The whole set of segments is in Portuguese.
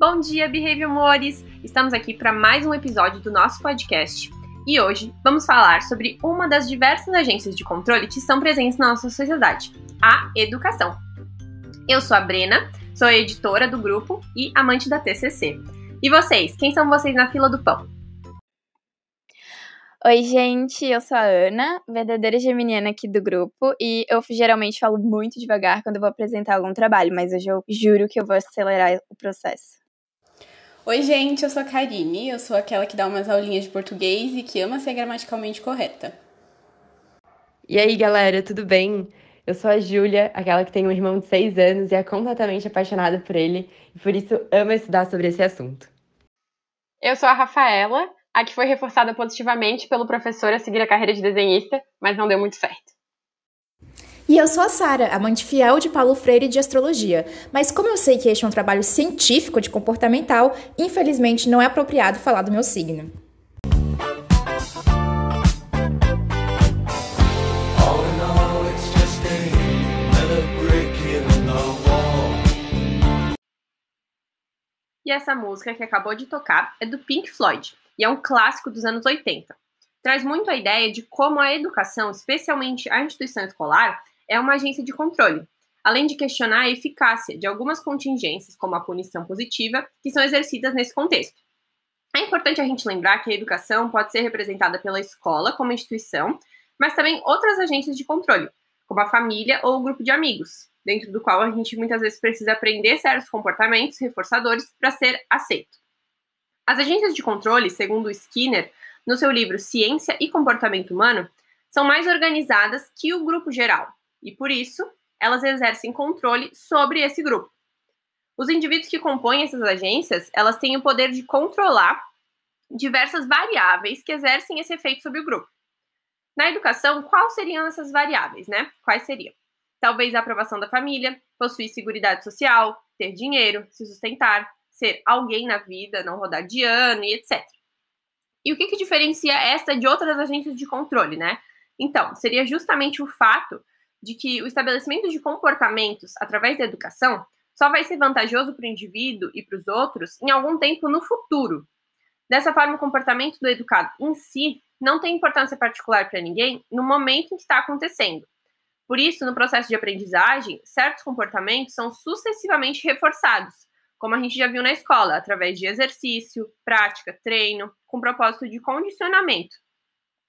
Bom dia, Behavior Amores! Estamos aqui para mais um episódio do nosso podcast e hoje vamos falar sobre uma das diversas agências de controle que estão presentes na nossa sociedade, a educação. Eu sou a Brena, sou editora do grupo e amante da TCC. E vocês, quem são vocês na fila do pão? Oi, gente, eu sou a Ana, verdadeira geminiana aqui do grupo, e eu geralmente falo muito devagar quando vou apresentar algum trabalho, mas hoje eu juro que eu vou acelerar o processo. Oi, gente, eu sou a Karine, eu sou aquela que dá umas aulinhas de português e que ama ser gramaticalmente correta. E aí, galera, tudo bem? Eu sou a Júlia, aquela que tem um irmão de 6 anos e é completamente apaixonada por ele, e por isso ama estudar sobre esse assunto. Eu sou a Rafaela, a que foi reforçada positivamente pelo professor a seguir a carreira de desenhista, mas não deu muito certo. E eu sou a Sara, amante fiel de Paulo Freire e de astrologia. Mas como eu sei que este é um trabalho científico de comportamental, infelizmente não é apropriado falar do meu signo. E essa música que acabou de tocar é do Pink Floyd e é um clássico dos anos 80. Traz muito a ideia de como a educação, especialmente a instituição escolar, é uma agência de controle, além de questionar a eficácia de algumas contingências, como a punição positiva, que são exercidas nesse contexto. É importante a gente lembrar que a educação pode ser representada pela escola como instituição, mas também outras agências de controle, como a família ou o grupo de amigos, dentro do qual a gente muitas vezes precisa aprender certos comportamentos reforçadores para ser aceito. As agências de controle, segundo Skinner, no seu livro Ciência e Comportamento Humano, são mais organizadas que o grupo geral, e por isso elas exercem controle sobre esse grupo. Os indivíduos que compõem essas agências, elas têm o poder de controlar diversas variáveis que exercem esse efeito sobre o grupo. Na educação, quais seriam essas variáveis, né? Quais seriam? talvez a aprovação da família, possuir segurança social, ter dinheiro, se sustentar, ser alguém na vida, não rodar de ano e etc. E o que, que diferencia esta de outras agências de controle, né? Então, seria justamente o fato de que o estabelecimento de comportamentos através da educação só vai ser vantajoso para o indivíduo e para os outros em algum tempo no futuro. Dessa forma, o comportamento do educado em si não tem importância particular para ninguém no momento em que está acontecendo, por isso, no processo de aprendizagem, certos comportamentos são sucessivamente reforçados, como a gente já viu na escola, através de exercício, prática, treino, com propósito de condicionamento.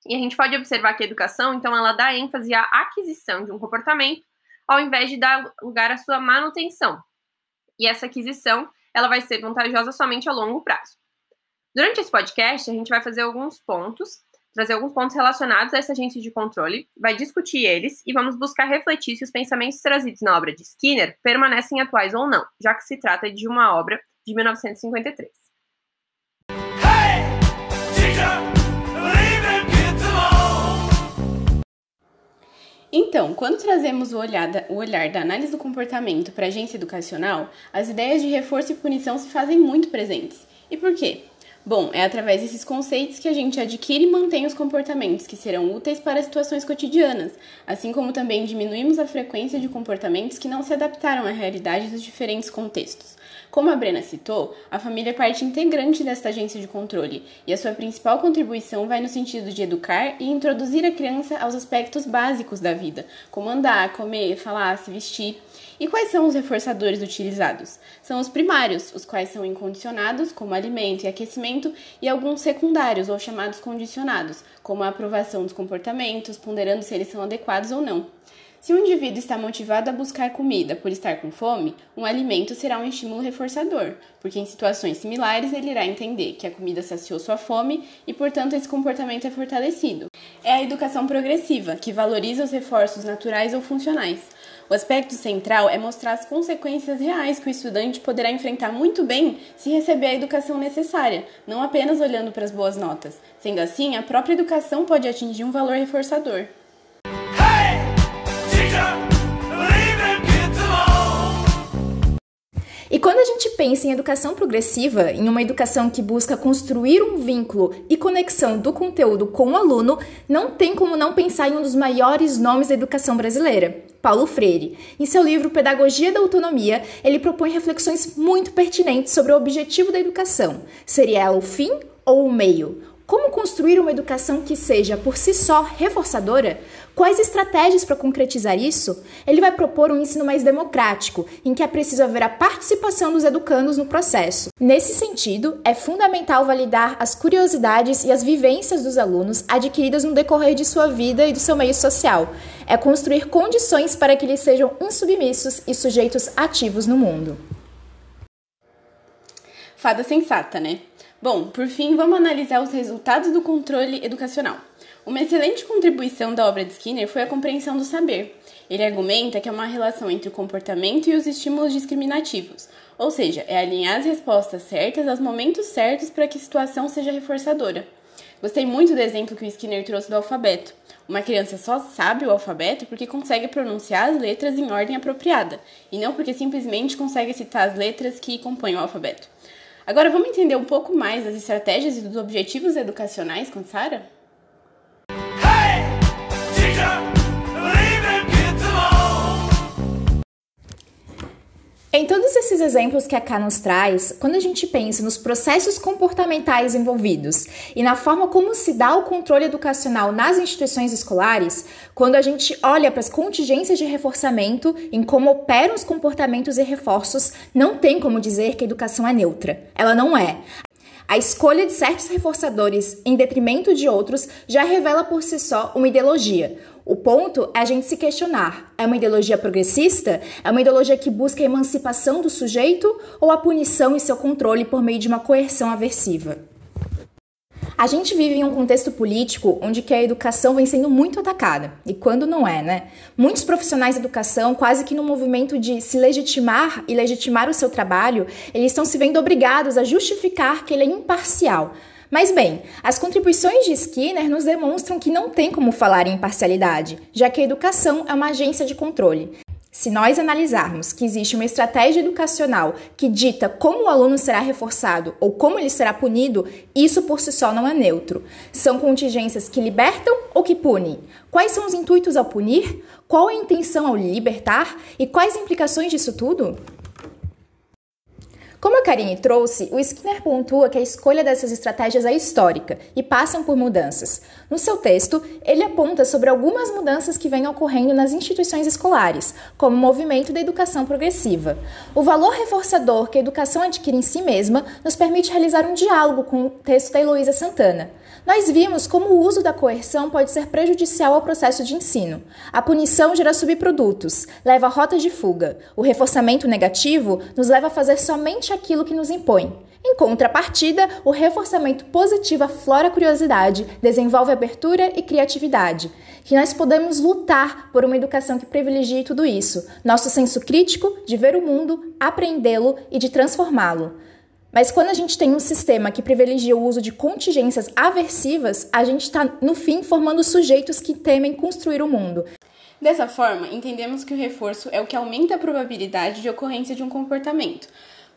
E a gente pode observar que a educação, então, ela dá ênfase à aquisição de um comportamento, ao invés de dar lugar à sua manutenção. E essa aquisição, ela vai ser vantajosa somente a longo prazo. Durante esse podcast, a gente vai fazer alguns pontos trazer alguns pontos relacionados a essa agência de controle, vai discutir eles e vamos buscar refletir se os pensamentos trazidos na obra de Skinner permanecem atuais ou não, já que se trata de uma obra de 1953. Então, quando trazemos o olhar, da, o olhar da análise do comportamento para a agência educacional, as ideias de reforço e punição se fazem muito presentes. E por quê? Bom, é através desses conceitos que a gente adquire e mantém os comportamentos que serão úteis para situações cotidianas, assim como também diminuímos a frequência de comportamentos que não se adaptaram à realidade dos diferentes contextos. Como a Brena citou, a família é parte integrante desta agência de controle, e a sua principal contribuição vai no sentido de educar e introduzir a criança aos aspectos básicos da vida, como andar, comer, falar, se vestir. E quais são os reforçadores utilizados? São os primários, os quais são incondicionados, como alimento e aquecimento, e alguns secundários, ou chamados condicionados, como a aprovação dos comportamentos, ponderando se eles são adequados ou não. Se um indivíduo está motivado a buscar comida por estar com fome, um alimento será um estímulo reforçador, porque em situações similares ele irá entender que a comida saciou sua fome e, portanto, esse comportamento é fortalecido. É a educação progressiva, que valoriza os reforços naturais ou funcionais. O aspecto central é mostrar as consequências reais que o estudante poderá enfrentar muito bem se receber a educação necessária, não apenas olhando para as boas notas. Sendo assim, a própria educação pode atingir um valor reforçador. E quando a gente pensa em educação progressiva, em uma educação que busca construir um vínculo e conexão do conteúdo com o aluno, não tem como não pensar em um dos maiores nomes da educação brasileira, Paulo Freire. Em seu livro Pedagogia da Autonomia, ele propõe reflexões muito pertinentes sobre o objetivo da educação. Seria ela o fim ou o meio? Como construir uma educação que seja por si só reforçadora? Quais estratégias para concretizar isso? Ele vai propor um ensino mais democrático, em que é preciso haver a participação dos educandos no processo. Nesse sentido, é fundamental validar as curiosidades e as vivências dos alunos adquiridas no decorrer de sua vida e do seu meio social. É construir condições para que eles sejam insubmissos e sujeitos ativos no mundo. Fada sensata, né? Bom, por fim, vamos analisar os resultados do controle educacional. Uma excelente contribuição da obra de Skinner foi a compreensão do saber. Ele argumenta que é uma relação entre o comportamento e os estímulos discriminativos, ou seja, é alinhar as respostas certas aos momentos certos para que a situação seja reforçadora. Gostei muito do exemplo que o Skinner trouxe do alfabeto. Uma criança só sabe o alfabeto porque consegue pronunciar as letras em ordem apropriada, e não porque simplesmente consegue citar as letras que compõem o alfabeto. Agora vamos entender um pouco mais das estratégias e dos objetivos educacionais com Sara? Em todos esses exemplos que a K nos traz, quando a gente pensa nos processos comportamentais envolvidos e na forma como se dá o controle educacional nas instituições escolares, quando a gente olha para as contingências de reforçamento, em como operam os comportamentos e reforços, não tem como dizer que a educação é neutra. Ela não é. A escolha de certos reforçadores em detrimento de outros já revela por si só uma ideologia, o ponto é a gente se questionar: é uma ideologia progressista? É uma ideologia que busca a emancipação do sujeito ou a punição e seu controle por meio de uma coerção aversiva? A gente vive em um contexto político onde que a educação vem sendo muito atacada. E quando não é, né? Muitos profissionais de educação, quase que no movimento de se legitimar e legitimar o seu trabalho, eles estão se vendo obrigados a justificar que ele é imparcial, mas bem, as contribuições de Skinner nos demonstram que não tem como falar em imparcialidade, já que a educação é uma agência de controle. Se nós analisarmos que existe uma estratégia educacional que dita como o aluno será reforçado ou como ele será punido, isso por si só não é neutro. São contingências que libertam ou que punem? Quais são os intuitos ao punir? Qual a intenção ao libertar? E quais implicações disso tudo? Como a Karine trouxe, o Skinner pontua que a escolha dessas estratégias é histórica e passam por mudanças. No seu texto, ele aponta sobre algumas mudanças que vêm ocorrendo nas instituições escolares, como o movimento da educação progressiva. O valor reforçador que a educação adquire em si mesma nos permite realizar um diálogo com o texto da Heloísa Santana. Nós vimos como o uso da coerção pode ser prejudicial ao processo de ensino. A punição gera subprodutos, leva a rotas de fuga. O reforçamento negativo nos leva a fazer somente aquilo que nos impõe. Em contrapartida, o reforçamento positivo aflora a curiosidade, desenvolve abertura e criatividade. Que nós podemos lutar por uma educação que privilegie tudo isso, nosso senso crítico de ver o mundo, aprendê-lo e de transformá-lo. Mas quando a gente tem um sistema que privilegia o uso de contingências aversivas, a gente está, no fim, formando sujeitos que temem construir o mundo. Dessa forma, entendemos que o reforço é o que aumenta a probabilidade de ocorrência de um comportamento,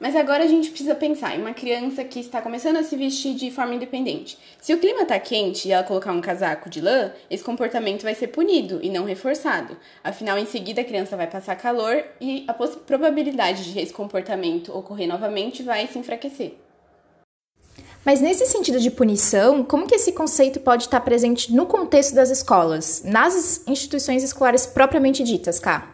mas agora a gente precisa pensar em uma criança que está começando a se vestir de forma independente. Se o clima está quente e ela colocar um casaco de lã, esse comportamento vai ser punido e não reforçado. Afinal, em seguida a criança vai passar calor e a probabilidade de esse comportamento ocorrer novamente vai se enfraquecer. Mas nesse sentido de punição, como que esse conceito pode estar presente no contexto das escolas, nas instituições escolares propriamente ditas, Cá?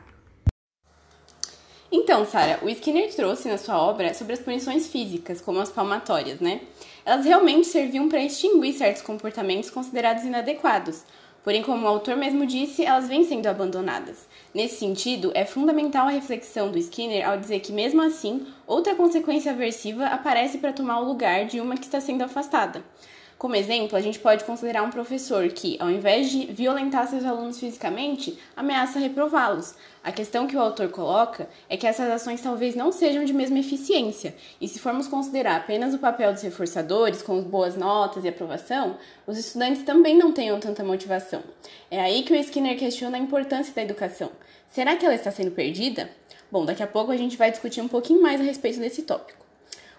Então, Sara, o Skinner trouxe na sua obra sobre as punições físicas, como as palmatórias, né? Elas realmente serviam para extinguir certos comportamentos considerados inadequados. Porém, como o autor mesmo disse, elas vêm sendo abandonadas. Nesse sentido, é fundamental a reflexão do Skinner ao dizer que, mesmo assim, outra consequência aversiva aparece para tomar o lugar de uma que está sendo afastada. Como exemplo, a gente pode considerar um professor que, ao invés de violentar seus alunos fisicamente, ameaça reprová-los. A questão que o autor coloca é que essas ações talvez não sejam de mesma eficiência, e se formos considerar apenas o papel dos reforçadores, com boas notas e aprovação, os estudantes também não tenham tanta motivação. É aí que o Skinner questiona a importância da educação. Será que ela está sendo perdida? Bom, daqui a pouco a gente vai discutir um pouquinho mais a respeito desse tópico.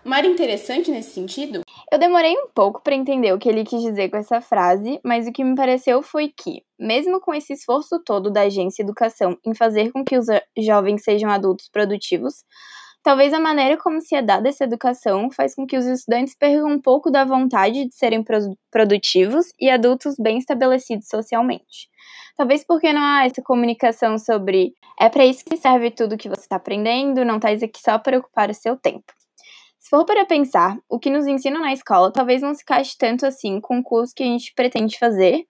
Uma área interessante nesse sentido? Eu demorei um pouco para entender o que ele quis dizer com essa frase, mas o que me pareceu foi que, mesmo com esse esforço todo da agência Educação em fazer com que os jovens sejam adultos produtivos, talvez a maneira como se é dada essa educação faz com que os estudantes percam um pouco da vontade de serem produtivos e adultos bem estabelecidos socialmente. Talvez porque não há essa comunicação sobre é para isso que serve tudo que você está aprendendo, não estás aqui só para ocupar o seu tempo. Se for para pensar, o que nos ensinam na escola talvez não se caixe tanto assim com o curso que a gente pretende fazer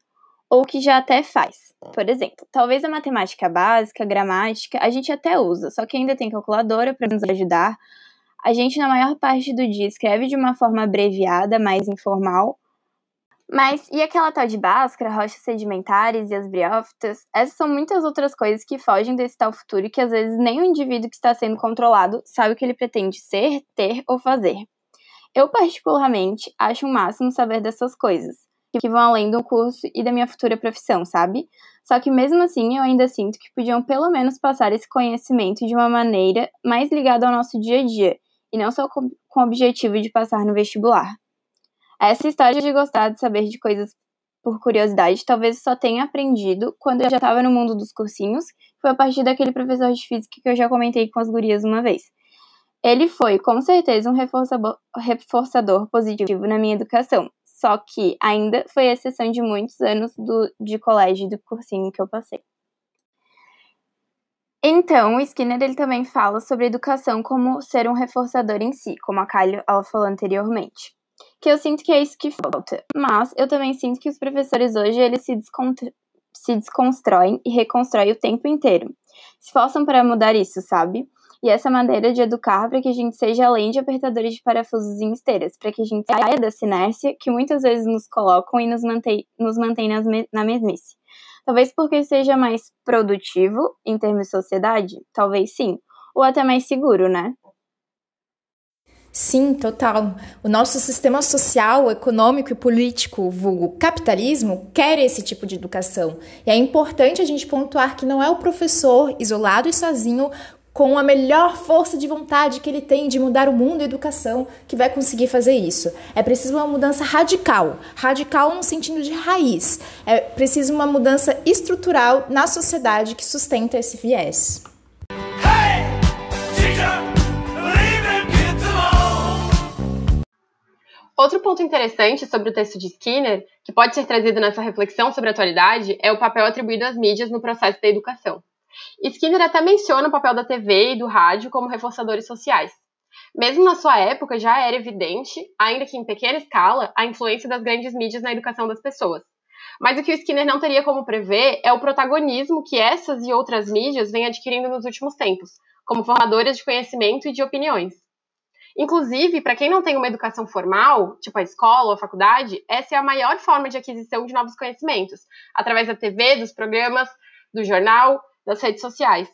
ou que já até faz. Por exemplo, talvez a matemática básica, gramática, a gente até usa, só que ainda tem calculadora para nos ajudar. A gente, na maior parte do dia, escreve de uma forma abreviada, mais informal, mas e aquela tal de Bhaskara, rochas sedimentares e as briófitas? Essas são muitas outras coisas que fogem desse tal futuro que às vezes nem o indivíduo que está sendo controlado sabe o que ele pretende ser, ter ou fazer. Eu, particularmente, acho o máximo saber dessas coisas, que vão além do curso e da minha futura profissão, sabe? Só que mesmo assim eu ainda sinto que podiam pelo menos passar esse conhecimento de uma maneira mais ligada ao nosso dia a dia, e não só com o objetivo de passar no vestibular. Essa história de gostar de saber de coisas por curiosidade, talvez só tenha aprendido quando eu já estava no mundo dos cursinhos, foi a partir daquele professor de física que eu já comentei com as gurias uma vez. Ele foi, com certeza, um reforçador, positivo na minha educação, só que ainda foi exceção de muitos anos do, de colégio e do cursinho que eu passei. Então, o Skinner ele também fala sobre educação como ser um reforçador em si, como a Calho ela falou anteriormente que eu sinto que é isso que falta. Mas eu também sinto que os professores hoje eles se, se desconstroem e reconstroem o tempo inteiro. Se esforçam para mudar isso, sabe? E essa maneira de educar para que a gente seja além de apertadores de parafusos em esteiras, para que a gente saia dessa inércia que muitas vezes nos colocam e nos mantém, nos mantém nas me na mesmice. Talvez porque seja mais produtivo em termos de sociedade, talvez sim, ou até mais seguro, né? Sim, total. O nosso sistema social, econômico e político, vulgo capitalismo, quer esse tipo de educação. E é importante a gente pontuar que não é o professor isolado e sozinho com a melhor força de vontade que ele tem de mudar o mundo e a educação que vai conseguir fazer isso. É preciso uma mudança radical, radical no sentido de raiz. É preciso uma mudança estrutural na sociedade que sustenta esse viés. Outro ponto interessante sobre o texto de Skinner, que pode ser trazido nessa reflexão sobre a atualidade, é o papel atribuído às mídias no processo da educação. Skinner até menciona o papel da TV e do rádio como reforçadores sociais. Mesmo na sua época, já era evidente, ainda que em pequena escala, a influência das grandes mídias na educação das pessoas. Mas o que o Skinner não teria como prever é o protagonismo que essas e outras mídias vêm adquirindo nos últimos tempos, como formadoras de conhecimento e de opiniões. Inclusive, para quem não tem uma educação formal, tipo a escola ou a faculdade, essa é a maior forma de aquisição de novos conhecimentos, através da TV, dos programas, do jornal, das redes sociais.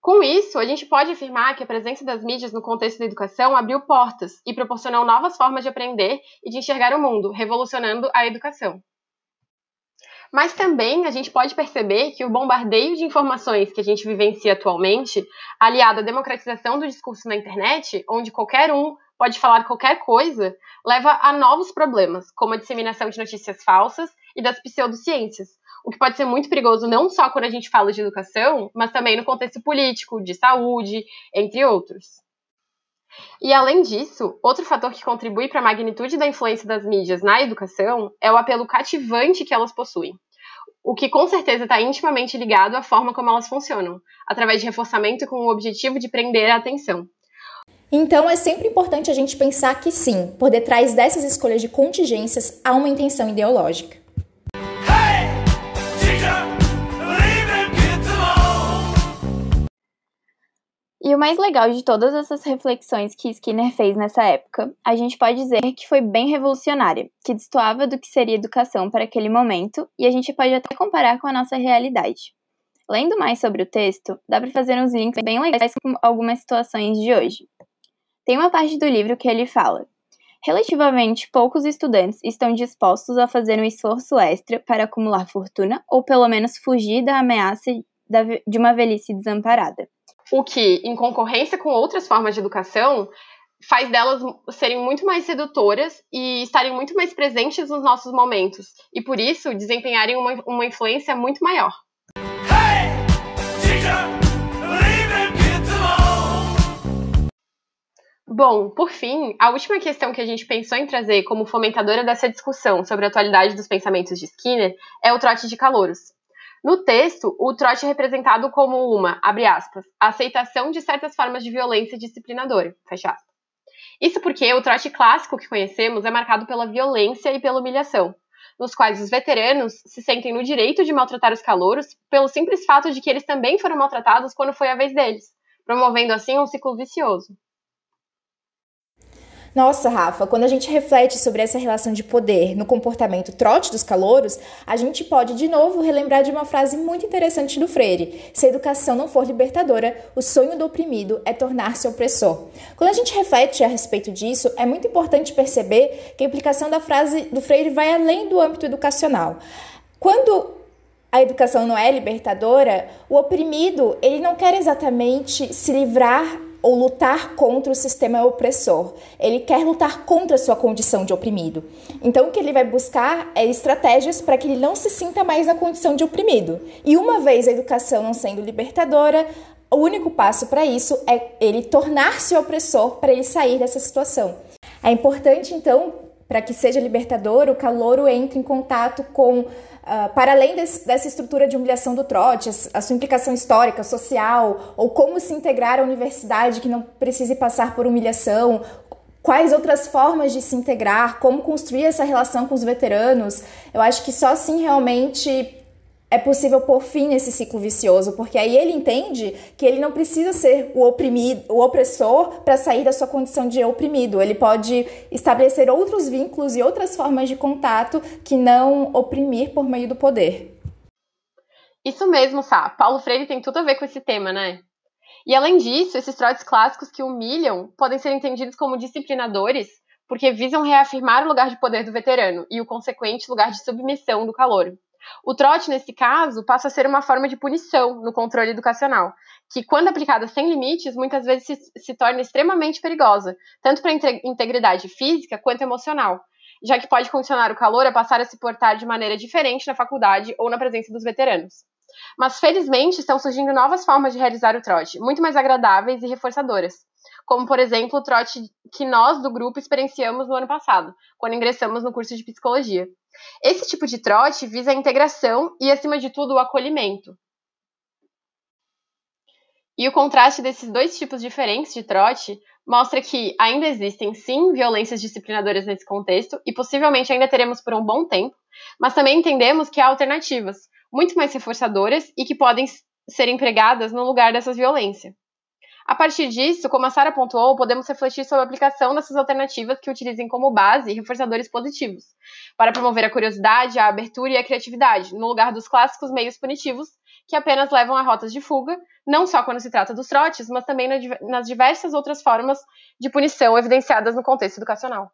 Com isso, a gente pode afirmar que a presença das mídias no contexto da educação abriu portas e proporcionou novas formas de aprender e de enxergar o mundo, revolucionando a educação. Mas também a gente pode perceber que o bombardeio de informações que a gente vivencia atualmente, aliado à democratização do discurso na internet, onde qualquer um pode falar qualquer coisa, leva a novos problemas, como a disseminação de notícias falsas e das pseudociências, o que pode ser muito perigoso não só quando a gente fala de educação, mas também no contexto político, de saúde, entre outros. E além disso, outro fator que contribui para a magnitude da influência das mídias na educação é o apelo cativante que elas possuem o que com certeza está intimamente ligado à forma como elas funcionam, através de reforçamento com o objetivo de prender a atenção. Então é sempre importante a gente pensar que sim, por detrás dessas escolhas de contingências há uma intenção ideológica. E o mais legal de todas essas reflexões que Skinner fez nessa época, a gente pode dizer que foi bem revolucionária, que destoava do que seria educação para aquele momento, e a gente pode até comparar com a nossa realidade. Lendo mais sobre o texto, dá para fazer uns links bem legais com algumas situações de hoje. Tem uma parte do livro que ele fala: Relativamente poucos estudantes estão dispostos a fazer um esforço extra para acumular fortuna ou pelo menos fugir da ameaça de uma velhice desamparada o que, em concorrência com outras formas de educação, faz delas serem muito mais sedutoras e estarem muito mais presentes nos nossos momentos, e por isso desempenharem uma, uma influência muito maior. Hey, Bom, por fim, a última questão que a gente pensou em trazer como fomentadora dessa discussão sobre a atualidade dos pensamentos de Skinner é o trote de calouros. No texto, o trote é representado como uma, abre aspas, aceitação de certas formas de violência disciplinadora, fecha aspas. Isso porque o trote clássico que conhecemos é marcado pela violência e pela humilhação, nos quais os veteranos se sentem no direito de maltratar os calouros pelo simples fato de que eles também foram maltratados quando foi a vez deles, promovendo assim um ciclo vicioso. Nossa, Rafa, quando a gente reflete sobre essa relação de poder no comportamento trote dos calouros, a gente pode de novo relembrar de uma frase muito interessante do Freire: se a educação não for libertadora, o sonho do oprimido é tornar-se opressor. Quando a gente reflete a respeito disso, é muito importante perceber que a implicação da frase do Freire vai além do âmbito educacional. Quando a educação não é libertadora, o oprimido, ele não quer exatamente se livrar ou lutar contra o sistema opressor. Ele quer lutar contra a sua condição de oprimido. Então, o que ele vai buscar é estratégias para que ele não se sinta mais na condição de oprimido. E uma vez a educação não sendo libertadora, o único passo para isso é ele tornar-se opressor para ele sair dessa situação. É importante, então, para que seja libertador, o calouro entre em contato com Uh, para além desse, dessa estrutura de humilhação do trote, a, a, sua implicação histórica, social, ou como se integrar à universidade que não precise passar por humilhação, quais outras formas de se integrar, como construir essa relação com os veteranos, eu acho que só assim realmente é possível pôr fim nesse ciclo vicioso, porque aí ele entende que ele não precisa ser o oprimido, o opressor para sair da sua condição de oprimido. Ele pode estabelecer outros vínculos e outras formas de contato que não oprimir por meio do poder. Isso mesmo, Sá. Paulo Freire tem tudo a ver com esse tema, né? E além disso, esses trotes clássicos que humilham podem ser entendidos como disciplinadores porque visam reafirmar o lugar de poder do veterano e o consequente lugar de submissão do calor. O trote, nesse caso, passa a ser uma forma de punição no controle educacional, que, quando aplicada sem limites, muitas vezes se, se torna extremamente perigosa, tanto para a integridade física quanto emocional, já que pode condicionar o calor a passar a se portar de maneira diferente na faculdade ou na presença dos veteranos. Mas, felizmente, estão surgindo novas formas de realizar o trote, muito mais agradáveis e reforçadoras, como, por exemplo, o trote que nós do grupo experienciamos no ano passado, quando ingressamos no curso de psicologia. Esse tipo de trote visa a integração e, acima de tudo, o acolhimento. E o contraste desses dois tipos diferentes de trote mostra que ainda existem, sim, violências disciplinadoras nesse contexto e possivelmente ainda teremos por um bom tempo, mas também entendemos que há alternativas, muito mais reforçadoras e que podem ser empregadas no lugar dessas violências. A partir disso, como a Sara pontuou, podemos refletir sobre a aplicação dessas alternativas que utilizem como base reforçadores positivos, para promover a curiosidade, a abertura e a criatividade, no lugar dos clássicos meios punitivos, que apenas levam a rotas de fuga, não só quando se trata dos trotes, mas também nas diversas outras formas de punição evidenciadas no contexto educacional.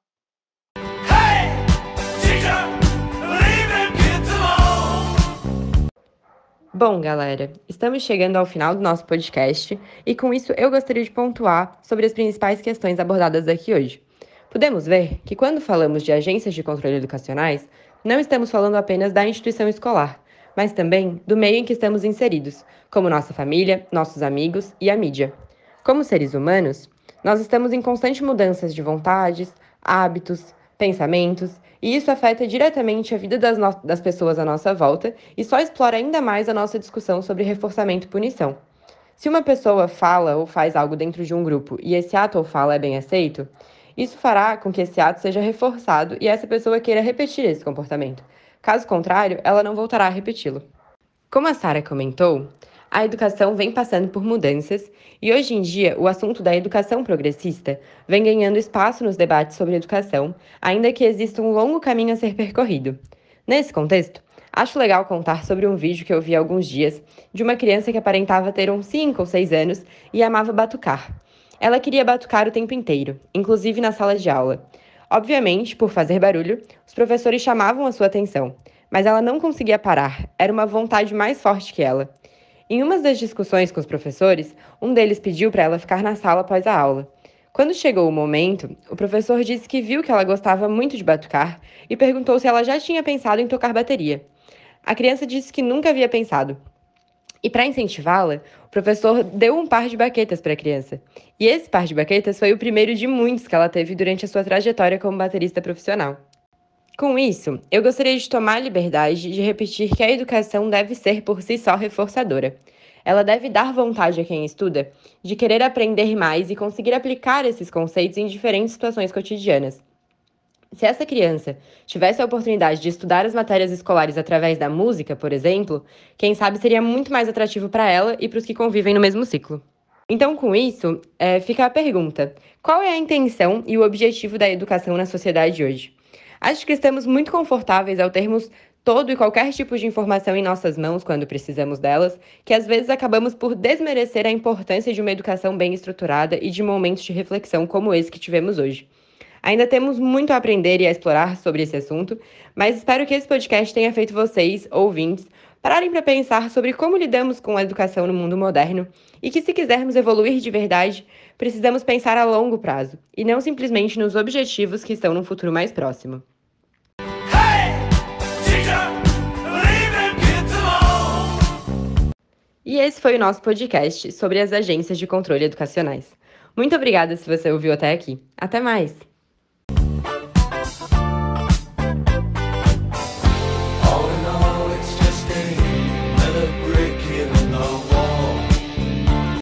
Bom, galera, estamos chegando ao final do nosso podcast e com isso eu gostaria de pontuar sobre as principais questões abordadas aqui hoje. Podemos ver que quando falamos de agências de controle educacionais, não estamos falando apenas da instituição escolar, mas também do meio em que estamos inseridos, como nossa família, nossos amigos e a mídia. Como seres humanos, nós estamos em constante mudanças de vontades, hábitos, pensamentos e isso afeta diretamente a vida das, das pessoas à nossa volta e só explora ainda mais a nossa discussão sobre reforçamento e punição. Se uma pessoa fala ou faz algo dentro de um grupo e esse ato ou fala é bem aceito, isso fará com que esse ato seja reforçado e essa pessoa queira repetir esse comportamento. Caso contrário, ela não voltará a repeti-lo. Como a Sara comentou, a educação vem passando por mudanças e hoje em dia o assunto da educação progressista vem ganhando espaço nos debates sobre educação, ainda que exista um longo caminho a ser percorrido. Nesse contexto, acho legal contar sobre um vídeo que eu vi há alguns dias de uma criança que aparentava ter uns 5 ou 6 anos e amava batucar. Ela queria batucar o tempo inteiro, inclusive na sala de aula. Obviamente, por fazer barulho, os professores chamavam a sua atenção, mas ela não conseguia parar, era uma vontade mais forte que ela. Em uma das discussões com os professores, um deles pediu para ela ficar na sala após a aula. Quando chegou o momento, o professor disse que viu que ela gostava muito de batucar e perguntou se ela já tinha pensado em tocar bateria. A criança disse que nunca havia pensado. E para incentivá-la, o professor deu um par de baquetas para a criança. E esse par de baquetas foi o primeiro de muitos que ela teve durante a sua trajetória como baterista profissional. Com isso, eu gostaria de tomar a liberdade de repetir que a educação deve ser por si só reforçadora. Ela deve dar vontade a quem estuda de querer aprender mais e conseguir aplicar esses conceitos em diferentes situações cotidianas. Se essa criança tivesse a oportunidade de estudar as matérias escolares através da música, por exemplo, quem sabe seria muito mais atrativo para ela e para os que convivem no mesmo ciclo. Então, com isso, é, fica a pergunta: qual é a intenção e o objetivo da educação na sociedade hoje? Acho que estamos muito confortáveis ao termos todo e qualquer tipo de informação em nossas mãos quando precisamos delas, que às vezes acabamos por desmerecer a importância de uma educação bem estruturada e de momentos de reflexão como esse que tivemos hoje. Ainda temos muito a aprender e a explorar sobre esse assunto, mas espero que esse podcast tenha feito vocês, ouvintes, pararem para pensar sobre como lidamos com a educação no mundo moderno e que, se quisermos evoluir de verdade, precisamos pensar a longo prazo e não simplesmente nos objetivos que estão no futuro mais próximo. E esse foi o nosso podcast sobre as agências de controle educacionais. Muito obrigada se você ouviu até aqui. Até mais!